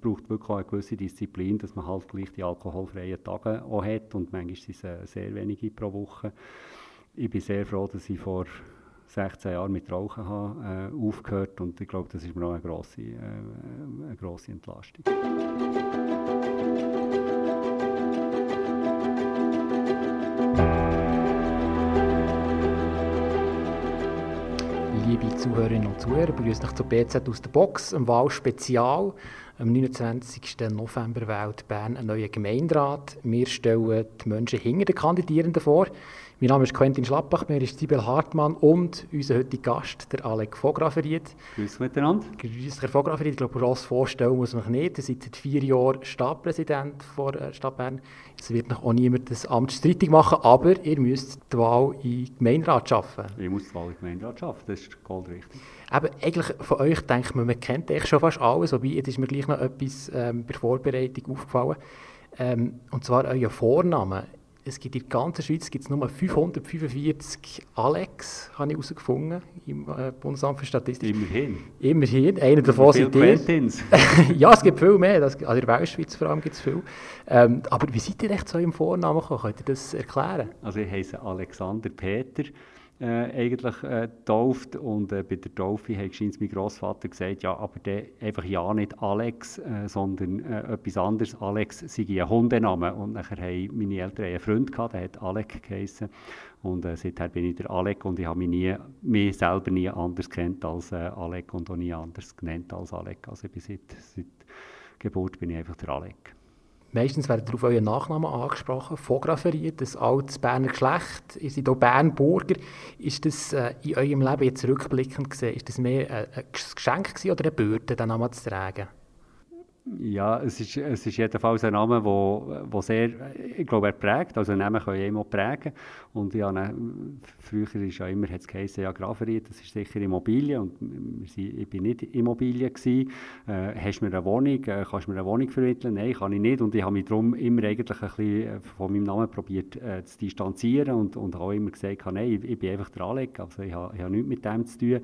braucht wirklich auch eine gewisse Disziplin, dass man halt gleich die alkoholfreien Tage auch hat und manchmal sind es sehr wenige pro Woche. Ich bin sehr froh, dass ich vor 16 Jahren mit Rauchen habe, äh, aufgehört und ich glaube, das ist mir auch eine grosse, äh, eine grosse Entlastung. Liebe Zuhörerinnen und Zuhörer, begrüße dich zu BZ aus der Box, einem Wahlspezial. Am 29. November wählt Bern einen neuen Gemeinderat. Wir stellen die Menschen hinter den Kandidierenden vor. Mein Name ist Quentin Schlappach, mir ist Sibel Hartmann und unser heutiger Gast, der Alec Vograferiet. Grüß miteinander. Grüß Herr Vograferiet. Ich glaube, gross vorstellen muss man nicht. Ihr seid seit vier Jahren Stadtpräsident der Stadt Bern. Es wird noch auch niemand das Amt streitig machen, aber ihr müsst die Wahl in den Gemeinderat schaffen. Ich muss die Wahl in den Gemeinderat schaffen, das ist goldrichtig. Aber eigentlich von euch denkt man, man kennt eigentlich schon fast alles, wobei jetzt ist mir gleich noch etwas ähm, bei der Vorbereitung aufgefallen. Ähm, und zwar euer Vorname es gibt in der ganzen Schweiz gibt's nur 545 Alex, habe ich herausgefunden, im äh, Bundesamt für Statistik. Immerhin. Immerhin, einer davon sind ihr. ja, es gibt viel mehr, das, also in der Westschweiz vor allem gibt es viel. Ähm, aber wie seid ihr echt zu eurem Vornamen gekommen? Könnt ihr das erklären? Also ich heiße Alexander Peter äh, eigentlich äh. Und äh, bei der Taufe hat mein Großvater gesagt, ja, aber der einfach ja nicht Alex, äh, sondern äh, etwas anderes. Alex sei ein Hundename. Und nachher haben meine Eltern einen Freund gehabt, der hat Alec geheißen. Und äh, seither bin ich der Alec und ich habe mich, nie, mich selber nie anders kennt als Alec und auch nie anders genannt als Alec. Also ich bin seit, seit Geburt bin ich einfach der Alec. Meistens werdet ihr auf euren Nachnamen angesprochen, fotografiert, das altes Berner Geschlecht, ihr seid auch Bernburger. Ist das äh, in eurem Leben jetzt rückblickend gesehen, ist das mehr äh, ein Geschenk oder eine Bürde, den Namen zu tragen? Ja, es ist, es ist jedenfalls ein Name, wo, wo sehr, ich glaube, er prägt. Also Namen können immer prägen. Und ja, ne, früher ist ja immer, hat es geheißen, ja, Graveriet, das ist sicher Immobilie. Und ich bin nicht Immobilie gewesen. Äh, hast du mir eine Wohnung, äh, kannst du mir eine Wohnung vermitteln? Nein, kann ich nicht. Und ich habe mich darum immer eigentlich ein bisschen äh, von meinem Namen probiert äh, zu distanzieren und, und habe immer gesagt, nein, ich, ich bin einfach der Alec. Also ich habe, ich habe nichts mit dem zu tun.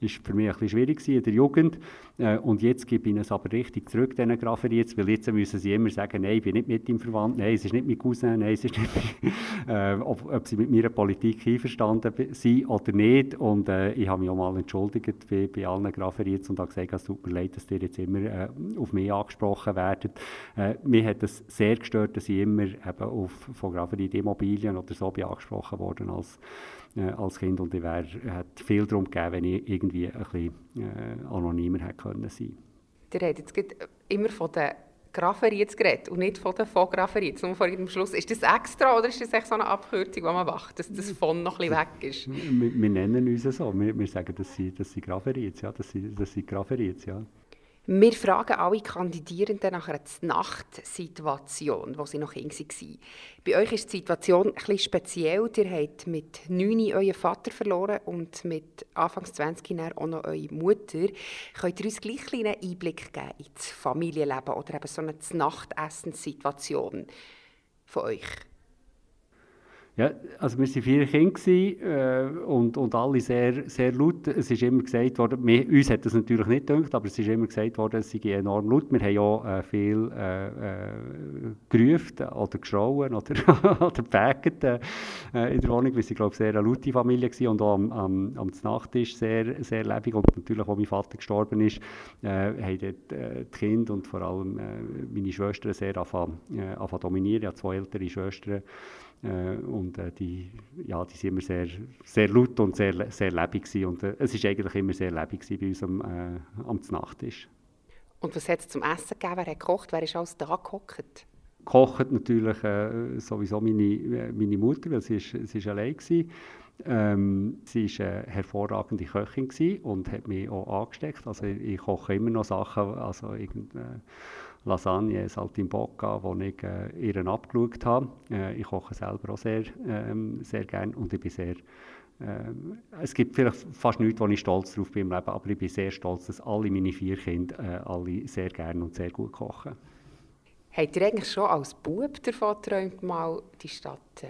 Das war für mich ein bisschen schwierig in der Jugend. Äh, und jetzt gebe ich es aber richtig zurück, diesen Grafferiets, weil jetzt müssen sie immer sagen, nein, ich bin nicht mit ihm verwandt, nein, es ist nicht mein Cousin, nein, es ist nicht äh, ob, ob, sie mit meiner Politik einverstanden sind oder nicht. Und äh, ich habe mich auch mal entschuldigt bei, bei allen Grafferiets und habe gesagt, es tut mir leid, dass ihr jetzt immer äh, auf mich angesprochen werdet. Äh, mir hat es sehr gestört, dass ich immer eben auf, von Grafferiet Immobilien oder so bin angesprochen worden als äh, als Kind und ich wäre, hätte viel darum gegeben, wenn ich irgendwie ein bisschen äh, anonymer hätte können sein. Ihr redet jetzt immer von den Grafferiets geredet und nicht von den von nur vor dem Schluss. Ist das extra oder ist das echt so eine Abkürzung, die man macht, dass das von noch ein bisschen weg ist? Wir, wir nennen uns so, wir, wir sagen, dass sie, dass sie ja, dass sie, dass sie Grafferiets, ja. Wir fragen alle Kandidierenden nach einer Nachtsituation, wo sie noch jung waren. Bei euch ist die Situation bisschen speziell. Ihr habt mit 9 euren Vater verloren und mit Anfang 20 auch noch eure Mutter. Könnt ihr uns gleich einen Einblick geben ins Familienleben oder eben so eine Nachtessenssituation von euch? Ja, also wir waren vier Kinder äh, und, und alle sehr, sehr laut. Es ist immer gesagt worden, wir, uns hat das natürlich nicht gedacht, aber es ist immer gesagt worden, es sei enorm laut. Wir haben auch äh, viel äh, äh, gerufen oder geschrauen oder, oder gebägt äh, in der Wohnung, weil sie, glaube ich, sehr laute Familie war und auch am, am, am Nachttisch sehr, sehr lebendig und natürlich, als mein Vater gestorben ist, äh, haben dort, äh, die Kinder und vor allem äh, meine Schwestern sehr angefangen äh, dominieren. Ich habe zwei ältere Schwestern, äh, und äh, die, ja, die sind immer sehr, sehr laut und sehr, sehr lebendig gewesen. Und äh, es war eigentlich immer sehr lebendig bei uns am, äh, am Nachttisch. Und was hat es zum Essen gegeben? Wer hat gekocht? Wer ist alles da gekocht? Kocht natürlich äh, sowieso meine, äh, meine Mutter, weil sie, ist, sie ist allein war. Ähm, sie war eine hervorragende Köchin und hat mich auch angesteckt. Also ich, ich koche immer noch Sachen, also irgend, Lasagne Saltimbocca, die ich äh, ihr abgeschaut habe. Äh, ich koche selber auch sehr, ähm, sehr gerne und ich bin sehr äh, es gibt vielleicht fast nichts, wo ich stolz drauf bin im Leben, aber ich bin sehr stolz, dass alle meine vier Kinder äh, alle sehr gerne und sehr gut kochen. Habt ihr eigentlich schon als Bub davon geträumt, mal die Stadt äh,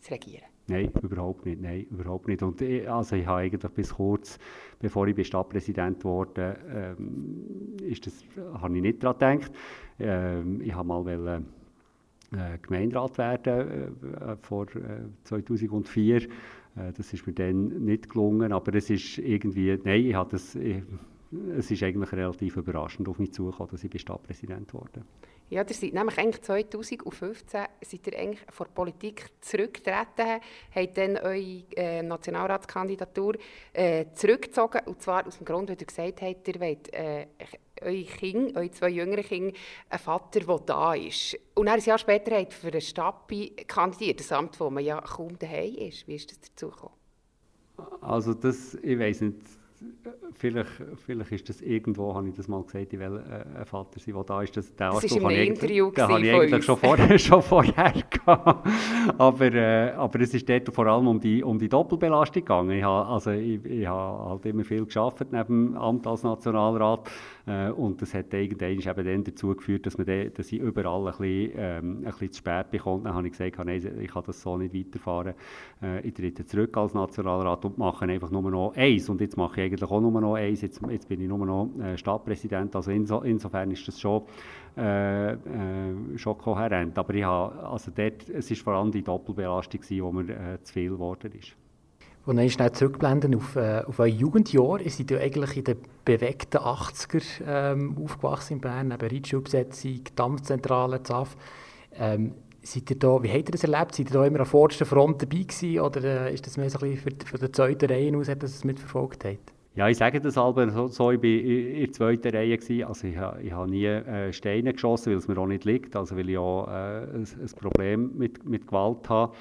zu regieren? Nein, überhaupt nicht. Nein, überhaupt nicht. Und ich, also ich habe eigentlich bis kurz, bevor ich Stadtpräsident wurde, ähm, ist das, habe ich nicht daran gedacht. Ähm, ich habe mal wollen, äh, Gemeinderat werden äh, vor äh, 2004. Äh, das ist mir dann nicht gelungen, aber es ist irgendwie, nein, ich habe das, ich, es ist eigentlich relativ überraschend auf mich zugekommen, dass ich Stadtpräsident wurde. Ja, ihr seid nämlich eigentlich 2015 seid ihr eigentlich vor der Politik zurückgetreten, habt dann eure äh, Nationalratskandidatur äh, zurückgezogen, und zwar aus dem Grund, weil ihr gesagt habt, ihr wollt äh, eure Kinder, eure zwei jüngeren Kinder, einen Vater, der da ist. Und ein Jahr später habt ihr für eine Stappi kandidiert, das Amt, wo man ja kaum daheim ist. Wie ist das dazu gekommen? Also das, ich weiß nicht, vielleicht, vielleicht ist das irgendwo, habe ich das mal gesagt, ich will äh, ein Vater sein, der da ist. Das, der das war ein Interview Den habe ich eigentlich schon vorher, schon vorher gehabt. Aber, äh, aber es ist dort vor allem um die, um die Doppelbelastung gegangen. Ich habe, also ich, ich habe halt immer viel geschafft neben dem Amt als Nationalrat äh, und das hat irgendwann eben dann dazu geführt, dass, man de, dass ich überall ein bisschen, ähm, ein bisschen zu spät bekomme. Dann habe ich gesagt, nein, ich kann das so nicht weiterfahren. Äh, ich trete zurück als Nationalrat und mache einfach nur noch eins. Und jetzt mache ich eigentlich auch nur noch eins. Jetzt, jetzt bin ich nur noch äh, Stadtpräsident. Also inso, insofern ist das schon, äh, äh, schon kohärent. Aber ich habe, also dort, es war vor allem die Doppelbelastung, die mir äh, zu viel geworden ist. Und dann schnell zurückblenden auf, äh, auf euer Jugendjahr. Ihr seid ja eigentlich in den bewegten 80er ähm, aufgewachsen in Bern, neben Reitschulbesetzung, Dampfzentrale, ZAF. Ähm, seid ihr da, wie habt ihr das erlebt? Seid ihr da immer an vorderster Front dabei gewesen, oder äh, ist das mehr so ein bisschen für, für die Reihe aus, dass es mitverfolgt habt? Ja, ich sage das aber so, so ich war in der zweiten Reihe. Gewesen. Also ich, ich habe nie äh, Steine geschossen, weil es mir auch nicht liegt, also weil ich auch äh, ein, ein Problem mit, mit Gewalt habe.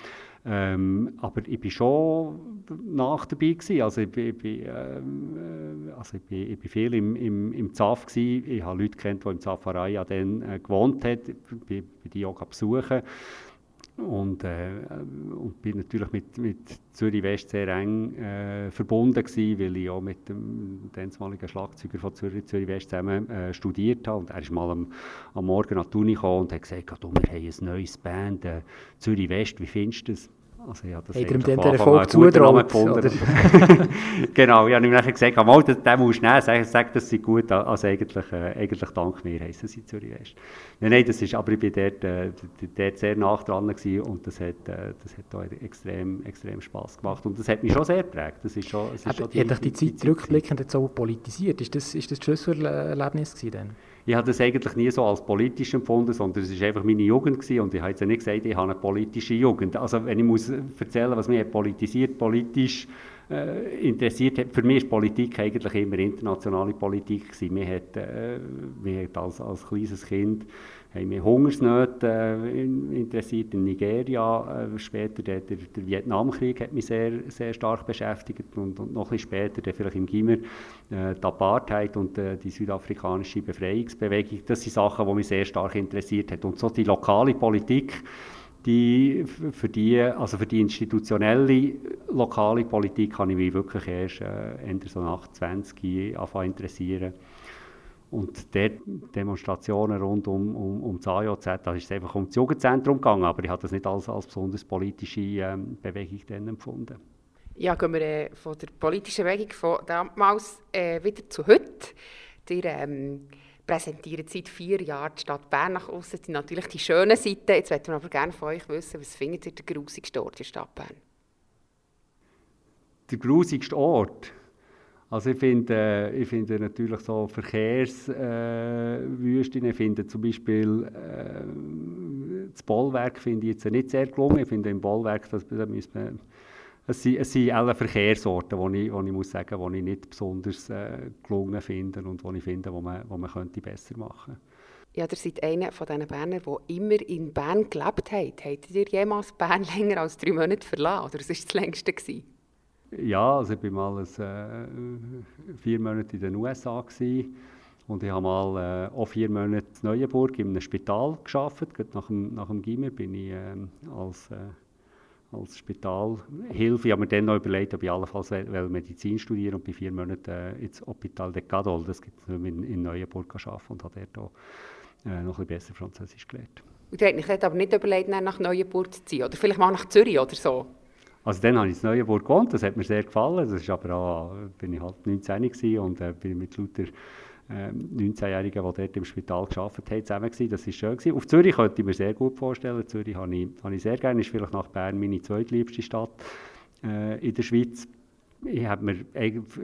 Ähm, aber ich war schon nach dabei. Also, ich, ich, ähm, äh, also ich, bin, ich bin viel im, im, im ZAF. Gewesen. Ich habe Leute kennt, die im Zafarei dann äh, gewohnt haben. Ich bin, bin die auch besuchen. Und, äh, und bin natürlich mit, mit Zürich West sehr eng äh, verbunden gewesen, weil ich auch mit dem damaligen Schlagzeuger von Zürich, Zürich West zusammen äh, studiert habe. Und er ist mal am, am Morgen an die Uni gekommen und hat gesagt, oh, wir haben ein neues Band, äh, Zürich West, wie findest du das? Also ich habe das Hat er den Erfolg zutraut? genau, ich habe ihm nachher gesagt, mal, den, den musst du nehmen, sag, sag das sei gut, also eigentlich, äh, eigentlich dank mir heissen sie Zürich West. Nein, nein, das ist, aber ich war dort, äh, dort sehr nah dran gewesen und das hat, äh, das hat auch extrem, extrem Spass gemacht und das hat mich schon sehr geprägt. Das ist schon, das ist schon die, hat dich die, die Zeit rückblickend jetzt so politisiert? Ist das, ist das das Schlüsselerlebnis gewesen dann? Ich habe das eigentlich nie so als politisch empfunden, sondern es war einfach meine Jugend gewesen und ich habe jetzt nicht gesagt, ich habe eine politische Jugend. Also wenn ich muss erzählen, was mich politisiert, politisch äh, interessiert hat, für mich war Politik eigentlich immer internationale Politik gewesen. Mir hat, äh, hat als, als kleines Kind haben mich Hungersnöte äh, interessiert in Nigeria. Äh, später der, der, der, Vietnamkrieg hat mich sehr, sehr stark beschäftigt und, und noch ein bisschen später, der vielleicht im Gimmer, äh, die Apartheid und äh, die südafrikanische Befreiungsbewegung. Das sind Sachen, die mich sehr stark interessiert hat. Und so die lokale Politik, die, für, die, also für die institutionelle lokale Politik habe ich mich wirklich erst äh, Ende so nach 20 anfangen interessieren. Und dort Demonstrationen rund um, um, um das AJZ, da ist es einfach um das Jugendzentrum gegangen, aber ich habe das nicht als, als besonders politische ähm, Bewegung dann empfunden. Ja, gehen wir äh, von der politischen Bewegung von damals äh, wieder zu heute. Ihr ähm, präsentiert seit vier Jahren die Stadt Bern nach außen. Das sind natürlich die schönen Seiten. Jetzt möchten wir aber gerne von euch wissen, was findet ihr der grusigste Ort in der Stadt Bern? Der grusigste Ort? Also ich finde, äh, ich finde natürlich so Verkehrswüsten, äh, ich finde zum Beispiel äh, das Bollwerk finde ich jetzt nicht sehr gelungen. Ich finde im Bollwerk, das, da müsste man, es sind, es sind alle Verkehrsorte, wo ich, ich muss sagen, wo ich nicht besonders äh, gelungen finde und wo ich finde, wo man, wo man könnte besser machen könnte. Ja, ihr seid einer von diesen Bernern, die immer in Bern gelebt haben. Habt ihr jemals Bern länger als drei Monate verlassen? Oder was war das längste? Gewesen? Ja, also ich war mal äh, vier Monate in den USA und ich habe mal äh, auch vier Monate in Neuenburg in einem Spital gearbeitet. Nach dem, nach dem Gimmer bin ich äh, als, als Spitalhilfe. Ich habe mir dann noch überlegt, ob ich allenfalls will, Medizin studieren und bei vier Monaten äh, ins Hôpital de Cadol, das gibt es in, in Neuenburg, arbeiten und habe dort auch, äh, noch ein bisschen besser Französisch gelernt. Und du hast aber nicht überlegt, nach Neuenburg zu ziehen? Oder vielleicht mal nach Zürich oder so? Also dann habe ich in Neuenburg gewohnt, das hat mir sehr gefallen. Das ist aber auch, bin ich halt 19 und äh, bin mit lauter äh, 19-Jährigen, die dort im Spital gearbeitet haben, zusammen gewesen. Das war schön. Gewesen. Auf Zürich könnte ich mir sehr gut vorstellen. Zürich habe ich, habe ich sehr gerne. Ist vielleicht nach Bern meine zweitliebste Stadt äh, in der Schweiz. Ich habe mir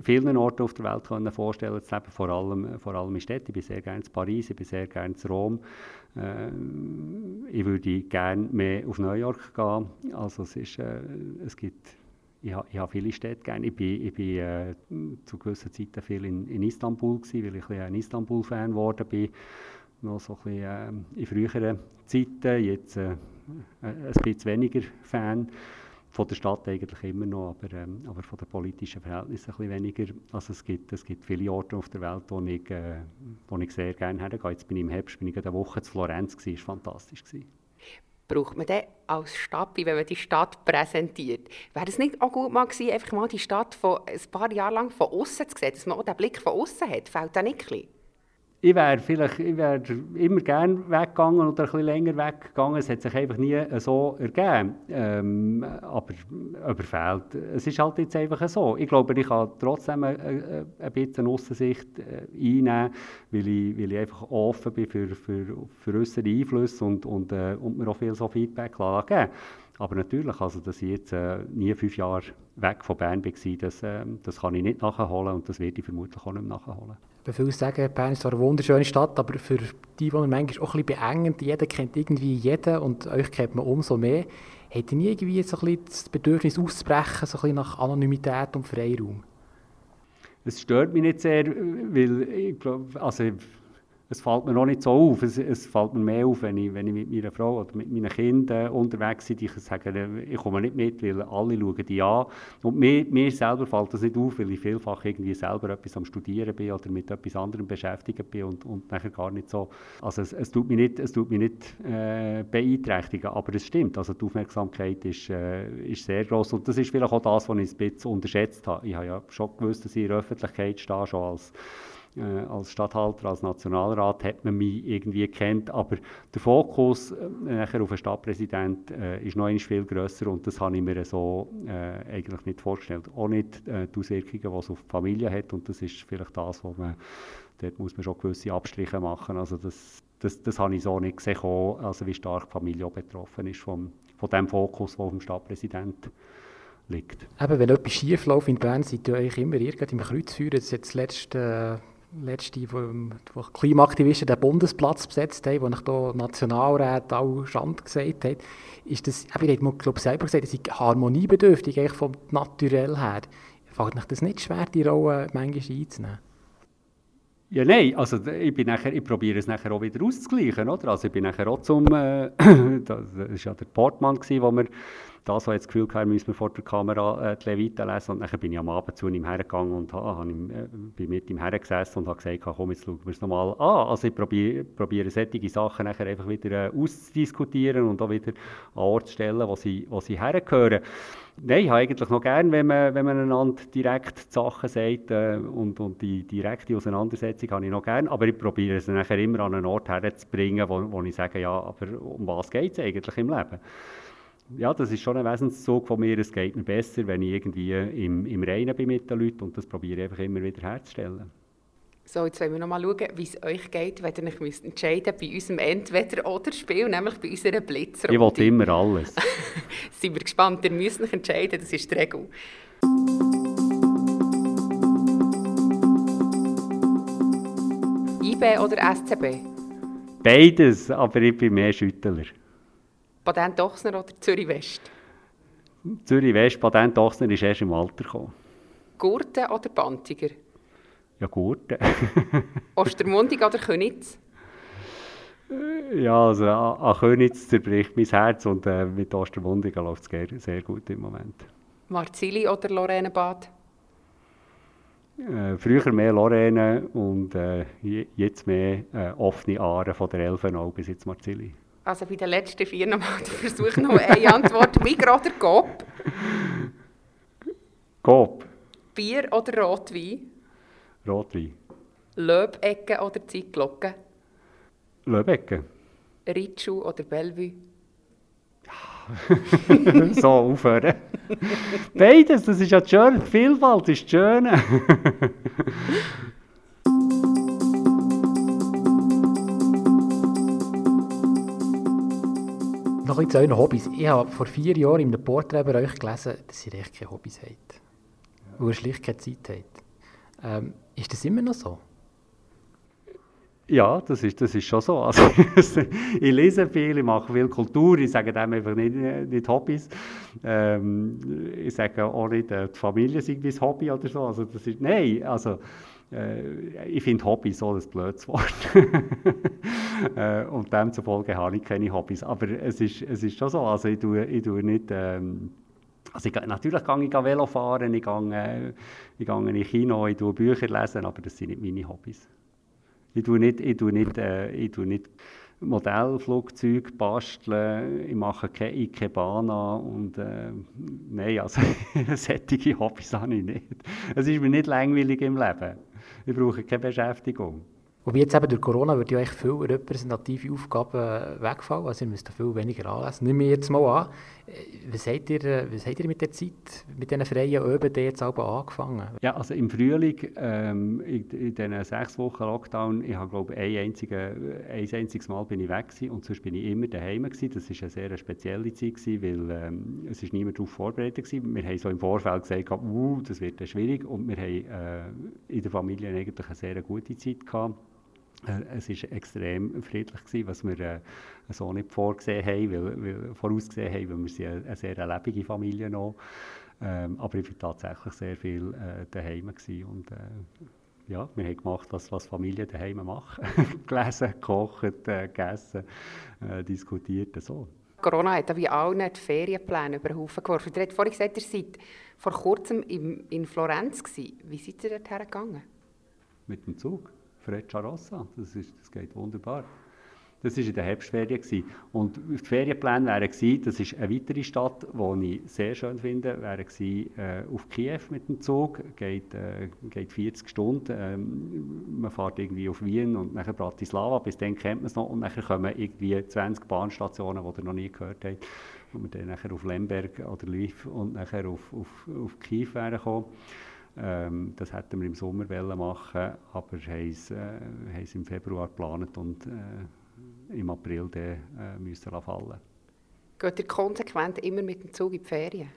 vielen Orten auf der Welt vorstellen zu vor allem, vor allem in Städten. Ich bin sehr gerne in Paris, ich bin sehr gerne in Rom. Äh, ich würde gerne mehr auf New York gehen. Also es, ist, äh, es gibt, ich, ha, ich habe viele Städte gerne. Ich bin, ich bin äh, zu gewissen Zeiten viel in, in Istanbul gewesen, weil ich ein, Istanbul-Fan geworden bin. Noch so ein bisschen, äh, in früheren Zeiten, jetzt äh, ein bisschen weniger Fan von der Stadt eigentlich immer noch, aber, ähm, aber von den politischen Verhältnissen ein bisschen weniger. Also es gibt, es gibt viele Orte auf der Welt, wo ich, äh, wo ich sehr gerne hergehe. Jetzt bin ich im Herbst bin ich eine Woche zu Florenz, das war fantastisch. Gewesen. Braucht man dann als Stadt, wenn man die Stadt präsentiert, wäre es nicht auch gut mal gewesen, einfach mal die Stadt von ein paar Jahre lang von außen zu sehen, dass man auch den Blick von außen hat? Fällt das nicht ein bisschen? Ich wäre vielleicht ich wär immer gerne weggegangen oder bisschen länger weggegangen. Es hat sich einfach nie so ergeben. Ähm, aber überfällt. Es ist halt jetzt einfach so. Ich glaube, ich kann trotzdem ein, ein bisschen Aussicht äh, einnehmen, weil ich, weil ich einfach offen bin für, für, für äußere Einflüsse und, und, äh, und mir auch viel so Feedback geben aber natürlich, also, dass ich jetzt äh, nie fünf Jahre weg von Bern war, das, äh, das kann ich nicht nachholen und das werde ich vermutlich auch nicht nachholen. Viele sagen, Bern ist zwar eine wunderschöne Stadt, aber für die Einwohner manchmal auch ein bisschen beengend. Jeder kennt irgendwie jeden und euch kennt man umso mehr. Habt ihr nie irgendwie so ein bisschen das Bedürfnis auszubrechen, so ein bisschen nach Anonymität und Freiraum? Es stört mich nicht sehr, weil ich glaube, also es fällt mir auch nicht so auf. Es, es, fällt mir mehr auf, wenn ich, wenn ich mit meiner Frau oder mit meinen Kindern unterwegs bin. Ich sage, ich komme nicht mit, weil alle schauen die an. Und mir, mir selber fällt das nicht auf, weil ich vielfach irgendwie selber etwas am Studieren bin oder mit etwas anderem beschäftigt bin und, und nachher gar nicht so. Also es, es tut mich nicht, es tut mich nicht äh, beeinträchtigen, aber es stimmt. Also die Aufmerksamkeit ist, äh, ist sehr groß und das ist vielleicht auch das, was ich ein bisschen unterschätzt habe. Ich habe ja schon gewusst, dass ich in der Öffentlichkeit stehe, schon als äh, als Stadthalter, als Nationalrat hat man mich irgendwie kennt, aber der Fokus äh, nachher auf den Stadtpräsident äh, ist noch viel grösser und das habe ich mir so äh, eigentlich nicht vorgestellt. Auch nicht äh, die Auswirkungen, die es auf die Familie hat und das ist vielleicht das, wo man, dort muss man schon gewisse Abstriche machen. Also das, das, das habe ich so nicht gesehen, also wie stark die Familie auch betroffen ist vom, von dem Fokus, der auf dem Stadtpräsident liegt. Eben, wenn etwas schief läuft in Bern, seid ihr euch immer irgendwie im Kreuzfeuer. Das ist jetzt das letzte letzte, wo, wo Klimaaktivisten den Bundesplatz besetzt haben, wo ich hier Nationalräte auch Schand gesagt hat, ist das, ich habe glaube selber gesagt, das ist harmoniebedürftig eigentlich vom Naturell her. Fällt euch das nicht schwer, die Rolle manchmal einzunehmen? Ja, nein, also ich, bin nachher, ich probiere es nachher auch wieder auszugleichen, oder? Also ich bin nachher auch zum, äh, das war ja der Portmann, wo wir das, was das Gefühl hatte, müssen wir vor der Kamera äh, die Leviten lesen. Und dann bin ich am Abend zu ihm hergegangen und ha, ihm, äh, bin mit ihm hergesessen und habe gesagt, komm, jetzt schauen wir es nochmal an. Also ich probiere, probiere solche Sachen nachher einfach wieder äh, auszudiskutieren und auch wieder an Ort zu stellen, wo sie, wo sie hergehören. Nein, ich habe eigentlich noch gern, wenn man, wenn man einander direkt die Sachen sagt äh, und, und die direkte Auseinandersetzung habe ich noch gern, aber ich probiere es nachher immer an einen Ort herzubringen, wo, wo ich sage, ja, aber um was geht es eigentlich im Leben? ja, das ist schon ein Wesenszug von mir. Es geht mir besser, wenn ich irgendwie im, im Reinen bin mit den Leuten und das probiere ich einfach immer wieder herzustellen. So, jetzt wollen wir noch mal schauen, wie es euch geht, wenn ihr euch entscheiden müsst bei unserem Entweder-Oder-Spiel, nämlich bei unserer Blitzrunde. Ich will immer alles. Sind wir gespannt, ihr müsst euch entscheiden, das ist die Regel. IB oder SCB? Beides, aber ich bin mehr Schüttler. Patent Ochsner oder Zürich West? Zürich West, Patent Ochsner ist erst im Alter gekommen. Gurten oder Bantiger? Ja, Gurten. Ostermundig oder Könitz? Ja, also an, an Könitz zerbricht mein Herz und äh, mit Ostermundigen läuft es sehr gut im Moment. Marzili oder Lorrainebad? Äh, früher mehr Lorraine und äh, jetzt mehr äh, offene Aare von der Elfenau bis jetzt Marzili. Also bei den letzten vier nochmal der Versuch noch eine Antwort. Bier oder Coop? Coop. Bier oder Rotwein? Rotwein. Löbecke oder Zeitglocke? Löbecke. Ritschu oder Bellevue? Ja, so aufhören. Beides, das ist ja schön. Vielfalt ist schön. Noch ein zu euren Hobbys. Ich habe vor vier Jahren in einem Porträt bei euch gelesen, dass ihr echt keine Hobbys habt. Ja. Wo ihr schlicht keine Zeit habt. Ähm, ist das immer noch so? Ja, das ist, das ist schon so. Also, ich lese viel, ich mache viel Kultur, ich sage dem einfach nicht, nicht Hobbys. Ähm, ich sage auch nicht, äh, die Familie sei mein Hobby oder so. Also, das ist, nein, also, äh, ich finde Hobby so ein blödes Wort. äh, und demzufolge habe ich keine Hobbys. Aber es ist, es ist schon so, also ich tue, ich tue nicht... Ähm, also ich, natürlich gehe ich Velo fahren, ich gehe, äh, ich gehe in Kino, ich tue Bücher lesen, aber das sind nicht meine Hobbys. Ich tue nicht, ich tue nicht, äh, ich tue nicht Modellflugzeuge basteln, ich mache keine Ikebana und äh, nein, also solche Hobbys habe ich nicht. Es ist mir nicht langweilig im Leben. Ich brauche keine Beschäftigung. Wobei jetzt eben durch Corona würde ja eigentlich viele repräsentative Aufgaben wegfallen, also ihr müsst viel weniger anlesen. Nehmen wir jetzt mal an, was habt ihr, äh, was habt ihr mit der Zeit, mit diesen freien Öben jetzt aber angefangen? Ja, also im Frühling, ähm, in, in diesen sechs Wochen Lockdown, ich habe glaube ein, einzige, ein einziges Mal bin ich weg gewesen, und sonst bin ich immer daheim gewesen. Das war eine sehr spezielle Zeit gewesen, weil ähm, es ist niemand darauf vorbereitet gewesen. Wir haben so im Vorfeld gesagt, uh, das wird schwierig und wir haben äh, in der Familie eigentlich eine sehr gute Zeit gehabt. Äh, es war extrem friedlich, gewesen, was wir äh, so nicht vorgesehen haben, weil, weil, vorausgesehen haben, weil wir sind eine, eine sehr lebendige Familie noch. Ähm, aber ich war tatsächlich sehr viel äh, daheim gewesen und äh, ja, wir haben gemacht, das, was Familien daheim machen. Gelesen, gekocht, äh, gegessen, äh, diskutiert, so. Corona hat wie allen die Ferienpläne über den Haufen geworfen. Ihr habt vorhin gesagt, ihr seid vor kurzem in, in Florenz gewesen. Wie seid ihr dorthin gegangen? Mit dem Zug. Frecciarossa. Das, ist, das geht wunderbar. Das war in der Herbstferien. Gewesen. Und die Ferienpläne wären gewesen, das ist eine weitere Stadt, die ich sehr schön finde, wäre gewesen, äh, auf Kiew mit dem Zug, geht, äh, geht 40 Stunden. Ähm, man fährt irgendwie auf Wien und nachher Bratislava, bis dann kennt man es noch. Und dann kommen irgendwie 20 Bahnstationen, die ihr noch nie gehört habt. Und wir dann nachher auf Lemberg oder Lviv und nachher auf, auf, auf Kiew wären gekommen. Ähm, das hätten wir im Sommer machen aber haben es, äh, es im Februar geplant und äh, im April dann, äh, müssen fallen. Geht ihr konsequent immer mit dem Zug in die Ferien?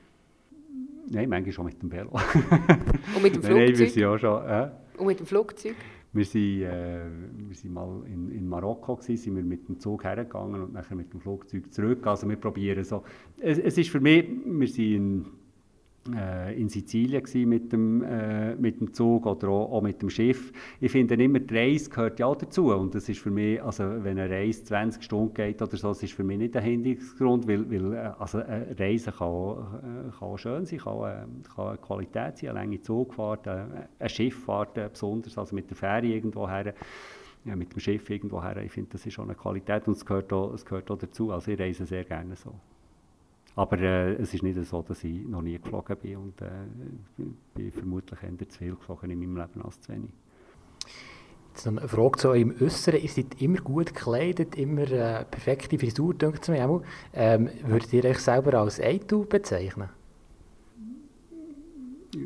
Nein, manchmal schon mit dem Velo. und mit dem Flugzeug? Nein, wir sind ja schon... Äh, und mit dem Flugzeug? Wir sind, äh, wir sind mal in, in Marokko gewesen, sind wir mit dem Zug hergegangen und nachher mit dem Flugzeug zurück. Also wir probieren so... Es, es ist für mich, wir sind in in Sizilien mit dem, äh, mit dem Zug oder auch, auch, mit dem Schiff. Ich finde immer, die Reise gehört ja auch dazu und das ist für mich, also wenn eine Reise 20 Stunden geht oder so, das ist für mich nicht ein Hinderungsgrund, weil, weil äh, also eine Reise kann auch, äh, kann auch schön sein, kann, äh, kann eine Qualität sein, eine lange Zugfahrt, eine, eine Schifffahrt besonders, also mit der Fähre irgendwo her ja, mit dem Schiff irgendwo her. Ich finde, das ist schon eine Qualität und es gehört, auch, es gehört auch dazu. Also ich reise sehr gerne so. Aber äh, es ist nicht so, dass ich noch nie geflogen bin und äh, bin vermutlich eher zu viel geflogen in meinem Leben als zu wenig. Jetzt noch eine Frage zu eurem Äußeren. Ihr seid immer gut gekleidet, immer äh, perfekte Frisur, denkt mir auch. Ähm, würdet ihr euch selber als Eitu bezeichnen?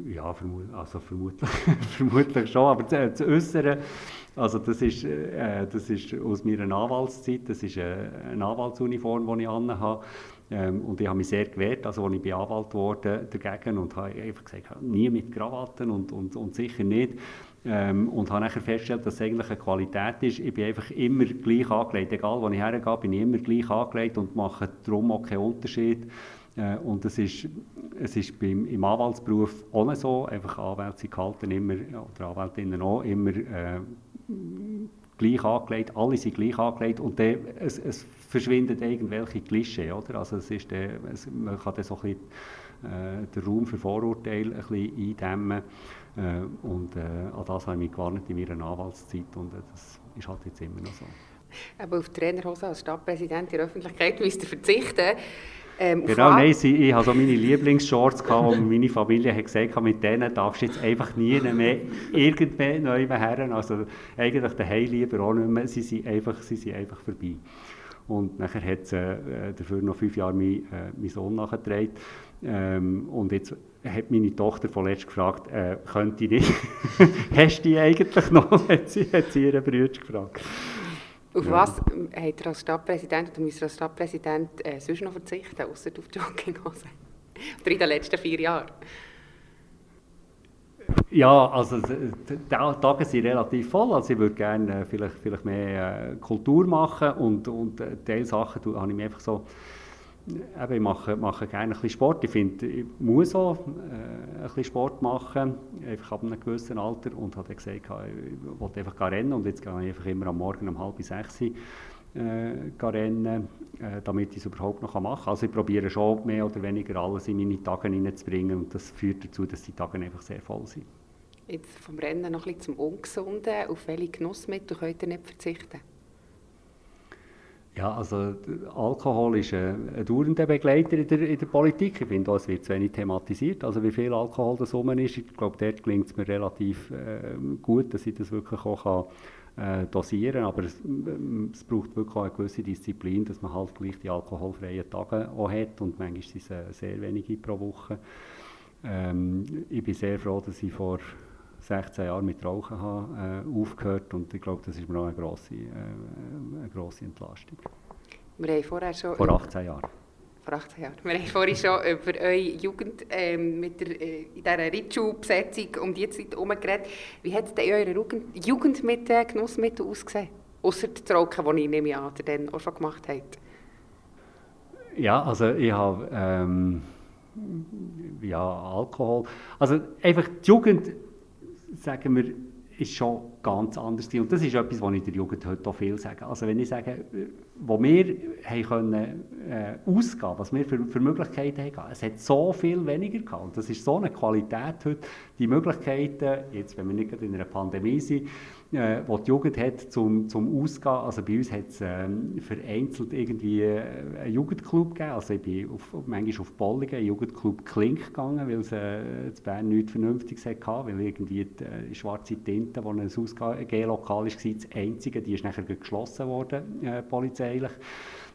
Ja, vermut also vermutlich, vermutlich schon, aber das, das Äußere, also das ist, äh, das ist aus meiner Anwaltszeit, das ist äh, eine Anwaltsuniform, die ich anhabe. Ähm, und ich habe mich sehr gewehrt, also als ich bin Anwalt wurde dagegen und habe einfach gesagt, nie mit Krawatten und, und, und sicher nicht. Ähm, und habe nachher festgestellt, dass es eigentlich eine Qualität ist. Ich bin einfach immer gleich angelegt. Egal, wo ich hergehe, bin ich immer gleich angelegt und mache darum auch keinen Unterschied. Äh, und es ist, es ist beim, im Anwaltsberuf nicht so. Einfach Anwälte sind gehalten immer, oder Anwältinnen auch, immer äh, gleich angelegt. Alle sind gleich angelegt. Und dann, es, es verschwinden irgendwelche Klischee, oder? Also es ist der, es, man kann dann so ein bisschen, äh, den Raum für Vorurteile ein bisschen eindämmen äh, und äh, an das habe ich mich gewarnt in meiner Anwaltszeit und äh, das ist halt jetzt immer noch so. Aber auf Trainerhose als Stadtpräsident in der Öffentlichkeit müsst ihr verzichten. Ähm, genau, nein, sie, ich hatte so meine Lieblingsshorts, gehabt, wo meine Familie hat gesagt mit denen darfst du jetzt einfach nie mehr irgendwie neu her. Also eigentlich daheim lieber auch nicht mehr, sie sind einfach, sie sind einfach vorbei. Und nachher hat sie äh, dafür noch fünf Jahre mein, äh, mein Sohn nachgetragen. Ähm, und jetzt hat meine Tochter vorletzt gefragt, äh, könnte ich nicht, hast du die eigentlich noch, hat sie, hat sie ihren Bruder gefragt. Auf ja. was hat er als Stadtpräsident oder müsste als Stadtpräsident äh, sonst noch verzichten, außer auf die Jogginghose? Oder in den letzten vier Jahren? Ja, also die Tage sind relativ voll. Also ich würde gerne äh, vielleicht, vielleicht mehr äh, Kultur machen und, und äh, Teil Sachen habe ich mir einfach so eben, ich mache, mache gerne ein bisschen Sport. Ich finde, ich muss auch äh, ein bisschen Sport machen, einfach ab einem gewissen Alter. Und habe dann gesagt, ich wollte einfach rennen und jetzt gehe ich einfach immer am Morgen um halb sechs äh, rennen, äh, damit ich es überhaupt noch machen kann. Also ich probiere schon mehr oder weniger alles in meine Tage hineinzubringen und das führt dazu, dass die Tage einfach sehr voll sind. Jetzt vom Rennen noch ein bisschen zum Ungesunden. Auf welche Genussmittel könnt ihr nicht verzichten? Ja, also Alkohol ist ein, ein dauernder Begleiter in der, in der Politik. Ich finde, es wird zu wenig thematisiert, also wie viel Alkohol das rum ist. Ich glaube, dort gelingt es mir relativ äh, gut, dass ich das wirklich auch kann, äh, dosieren kann. Aber es, es, braucht wirklich auch eine gewisse Disziplin, dass man halt gleich die alkoholfreien Tage auch hat und manchmal sind es äh, sehr wenige pro Woche. Ähm, ich bin sehr froh, dass ich vor 16 Jahren mit Rauchen habe, äh, aufgehört und ich glaube, das ist mir auch eine grosse, äh, eine grosse Entlastung. Wir haben vorher schon vor 18 Jahren. Vor 18 Jahren. Wir haben vorhin schon über eure Jugend ähm, mit der, äh, in dieser Ritschul-Besetzung um die Zeit herum geredet. Wie hat denn eure Jugend mit äh, Genussmitteln ausgesehen? Außer das Rauchen, das ich nehme an, ihr dann auch schon gemacht habt. Ja, also ich habe ähm, ja, Alkohol. Also einfach die Jugend sagen wir, ist schon ganz anders. Und das ist etwas, was ich der Jugend heute auch viel sage. Also wenn ich sage, wo wir haben können, äh, ausgehen was wir für, für Möglichkeiten haben, es hat so viel weniger gehabt. Und das ist so eine Qualität heute, die Möglichkeiten, jetzt wenn wir nicht in einer Pandemie sind, äh, wo die Jugend hat zum, zum Ausgehen. Also bei uns hat es ähm, vereinzelt irgendwie äh, einen Jugendclub gegeben. Also ich bin auf, manchmal auf Bollingen, einen Jugendclub Klink gegangen, weil es äh, in Bern nichts Vernünftiges hatte, weil irgendwie die äh, schwarze Tinte, die ein Ausgeh-Lokal war, das einzige, die ist nachher geschlossen worden, äh, polizeilich.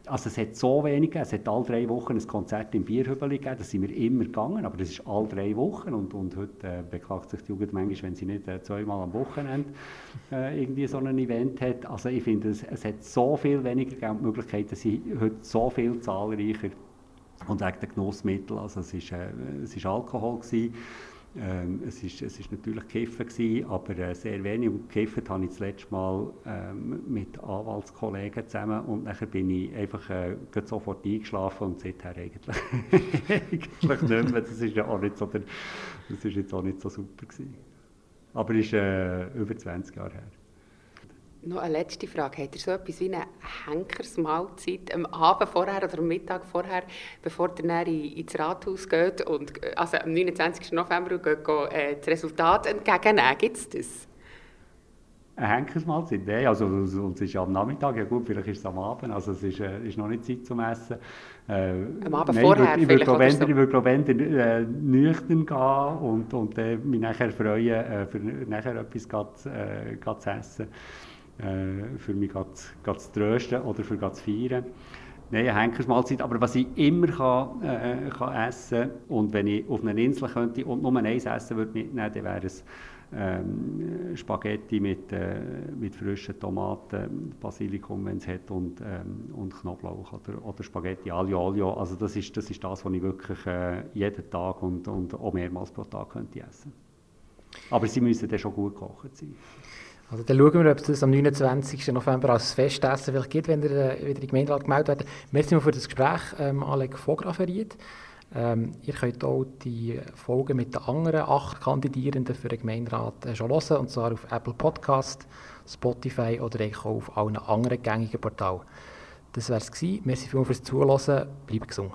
Also es hat so wenig. Es hat alle drei Wochen ein Konzert im Bierhübeli gegeben. Da sind wir immer gegangen, aber das ist alle drei Wochen. Und, und heute äh, beklagt sich die Jugend manchmal, wenn sie nicht äh, zweimal am Wochenende äh, irgendwie so ein Event hat. Also ich finde, es, es hat so viel weniger gegeben. Die Möglichkeiten sind heute so viel zahlreicher. Und wegen der Genussmittel, also es war äh, Alkohol. Gewesen. Ähm, es war es ist natürlich Kiffen, gewesen, aber äh, sehr wenig. Und gekifft habe ich das letzte Mal ähm, mit Anwaltskollegen zusammen und dann bin ich einfach äh, sofort eingeschlafen und seither eigentlich, eigentlich nicht mehr. Das ist ja auch nicht so, der, das ist jetzt auch nicht so super gewesen. Aber es ist äh, über 20 Jahre her. Noch eine letzte Frage. Habt ihr so etwas wie eine Henkersmahlzeit am Abend vorher oder am Mittag vorher, bevor ihr dann ins Rathaus geht und also am 29. November geht, geht äh, das Resultat entgegennehmen? Gibt es das? Eine Henkersmahlzeit? Nein, also es ist am Nachmittag, ja gut, vielleicht ist es am Abend, also es ist, äh, ist noch nicht Zeit zum Essen. Äh, am Abend nein, vorher ich würde, vielleicht so. Ich würde wenn äh, nüchtern gehen und, und äh, mich nachher freuen, äh, für nachher etwas grad, äh, grad zu essen äh, für mich zu trösten oder für zu feiern. Nein, eine Henkersmahlzeit. Aber was ich immer kann, äh, kann essen und wenn ich auf einer Insel könnte und nur eins essen würde mitnehmen, dann wäre es ähm, Spaghetti mit, äh, mit frischen Tomaten, Basilikum, wenn es hat, und, ähm, und Knoblauch oder, oder Spaghetti Aglio Olio. Also das ist, das ist das, was ich wirklich äh, jeden Tag und, und auch mehrmals pro Tag könnte essen. Aber sie müssen dann schon gut kochen sein. Also dann schauen wir, ob es das am 29. November als Festessen vielleicht gibt, wenn ihr äh, wieder die Gemeinderat gemeldet werdet. Merci für das Gespräch, ähm, Alec Vograferiet. Ähm, ihr könnt auch die Folgen mit den anderen acht Kandidierenden für den Gemeinderat äh, schon hören, und zwar auf Apple Podcast, Spotify oder auch auf allen anderen gängigen Portalen. Das wäre es. Merci vielmals fürs Zuhören. Bleibt gesund.